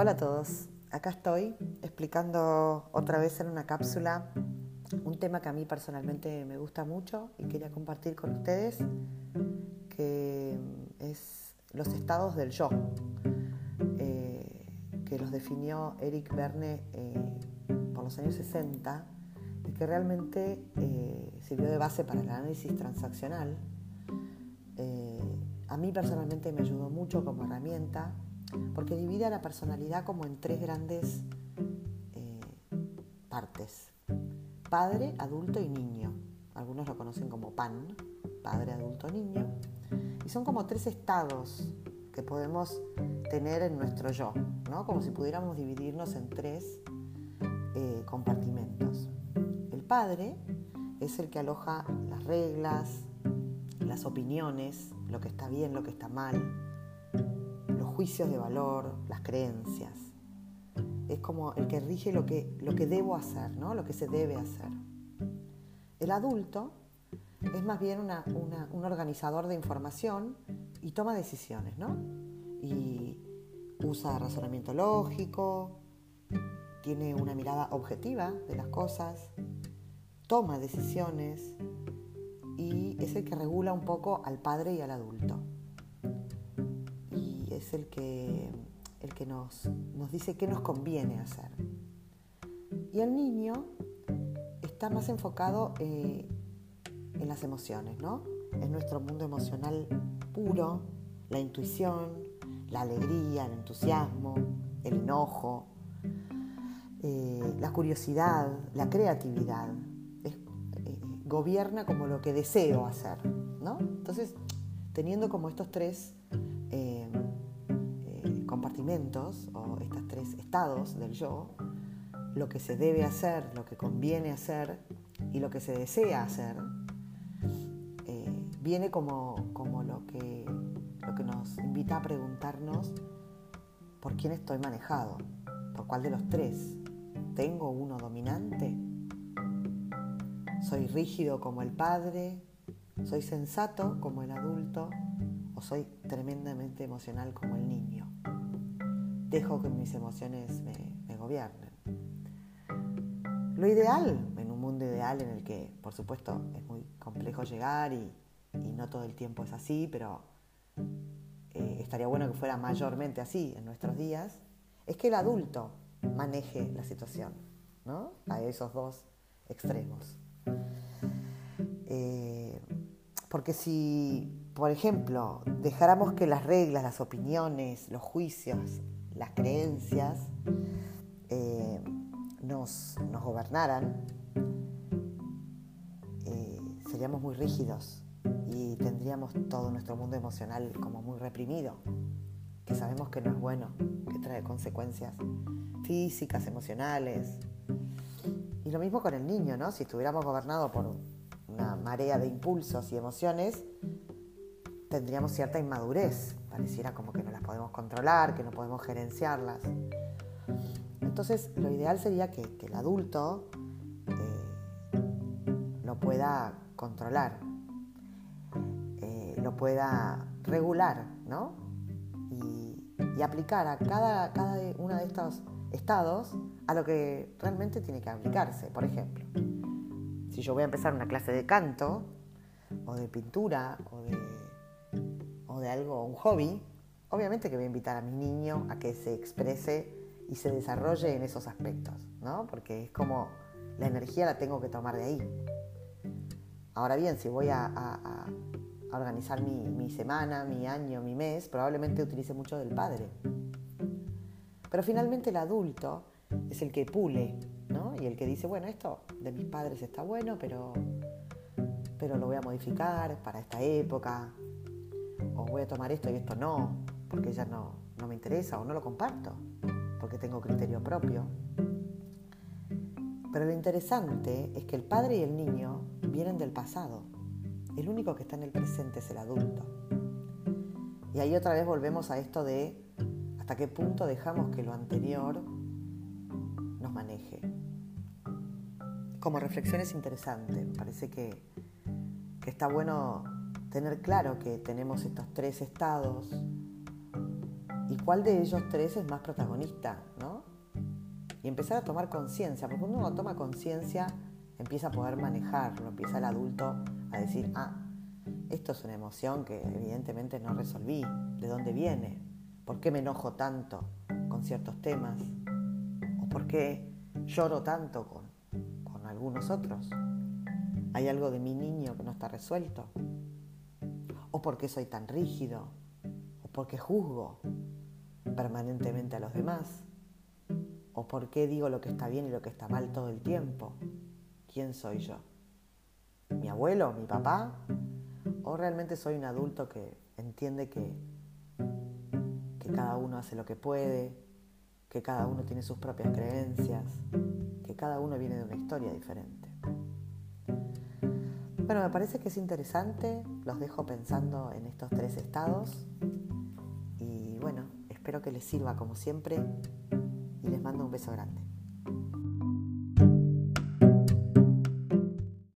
Hola a todos, acá estoy explicando otra vez en una cápsula un tema que a mí personalmente me gusta mucho y quería compartir con ustedes, que es los estados del yo, eh, que los definió Eric Verne eh, por los años 60 y que realmente eh, sirvió de base para el análisis transaccional. a mí personalmente me ayudó mucho como herramienta porque divide a la personalidad como en tres grandes eh, partes. Padre, adulto y niño. Algunos lo conocen como PAN, padre, adulto, niño. Y son como tres estados que podemos tener en nuestro yo, ¿no? como si pudiéramos dividirnos en tres eh, compartimentos. El padre es el que aloja las reglas, las opiniones, lo que está bien, lo que está mal, juicios de valor, las creencias. Es como el que rige lo que, lo que debo hacer, ¿no? lo que se debe hacer. El adulto es más bien un organizador de información y toma decisiones, ¿no? Y usa razonamiento lógico, tiene una mirada objetiva de las cosas, toma decisiones y es el que regula un poco al padre y al adulto es el que, el que nos, nos dice qué nos conviene hacer. Y el niño está más enfocado eh, en las emociones, ¿no? En nuestro mundo emocional puro, la intuición, la alegría, el entusiasmo, el enojo, eh, la curiosidad, la creatividad. Eh, gobierna como lo que deseo hacer, ¿no? Entonces, teniendo como estos tres o estos tres estados del yo, lo que se debe hacer, lo que conviene hacer y lo que se desea hacer, eh, viene como, como lo, que, lo que nos invita a preguntarnos por quién estoy manejado, por cuál de los tres. ¿Tengo uno dominante? ¿Soy rígido como el padre? ¿Soy sensato como el adulto? ¿O soy tremendamente emocional como el niño? Dejo que mis emociones me, gobiernen. Lo ideal, en un mundo ideal en el que, por supuesto, es muy complejo llegar y, no todo el tiempo es así, pero eh, estaría bueno que fuera mayormente así en nuestros días, es que el adulto maneje la situación, ¿no? A esos dos extremos. Eh, porque si, por ejemplo, dejáramos que las reglas, las opiniones, los juicios las creencias eh, nos, gobernaran, eh, seríamos muy rígidos y tendríamos todo nuestro mundo emocional como muy reprimido, que sabemos que no es bueno, que trae consecuencias físicas, emocionales. Y lo mismo con el niño, ¿no? Si estuviéramos gobernados por una marea de impulsos y emociones, tendríamos cierta inmadurez pareciera como que no podemos controlar, que no podemos gerenciarlas. Entonces, lo ideal sería que, el adulto eh, lo pueda controlar, eh, lo pueda regular, ¿no? Y, aplicar a cada, cada uno de estos estados a lo que realmente tiene que aplicarse. Por ejemplo, si yo voy a empezar una clase de canto, o de pintura, o de de algo, un hobby, obviamente que voy a invitar a mi niño a que se exprese y se desarrolle en esos aspectos, ¿no? Porque es como la energía la tengo que tomar de ahí. Ahora bien, si voy a, organizar mi, mi, semana, mi año, mi mes, probablemente utilice mucho del padre. Pero finalmente el adulto es el que pule, ¿no? Y el que dice, bueno, esto de mis padres está bueno, pero, pero lo voy a modificar para esta época, o voy a tomar esto y esto no, porque ya no, no me interesa o no lo comparto, porque tengo criterio propio. Pero lo interesante es que el padre y el niño vienen del pasado. El único que está en el presente es el adulto. Y ahí otra vez volvemos a esto de hasta qué punto dejamos que lo anterior nos maneje. Como reflexión es interesante, me parece que, que está bueno tener claro que tenemos estos tres estados y cuál de ellos tres es más protagonista, ¿no? Y empezar a tomar conciencia, porque cuando uno toma conciencia empieza a poder manejarlo, empieza el adulto a decir, ah, esto es una emoción que evidentemente no resolví, ¿de dónde viene? ¿Por qué me enojo tanto con ciertos temas? ¿O por qué lloro tanto con, con algunos otros? ¿Hay algo de mi niño que no está resuelto? ¿O por qué soy tan rígido? ¿O por qué juzgo permanentemente a los demás? ¿O por qué digo lo que está bien y lo que está mal todo el tiempo? ¿Quién soy yo? ¿Mi abuelo? ¿Mi papá? ¿O realmente soy un adulto que entiende que, que cada uno hace lo que puede, que cada uno tiene sus propias creencias, que cada uno viene de una historia diferente? Bueno, me parece que es interesante, los dejo pensando en estos tres estados y bueno, espero que les sirva como siempre y les mando un beso grande.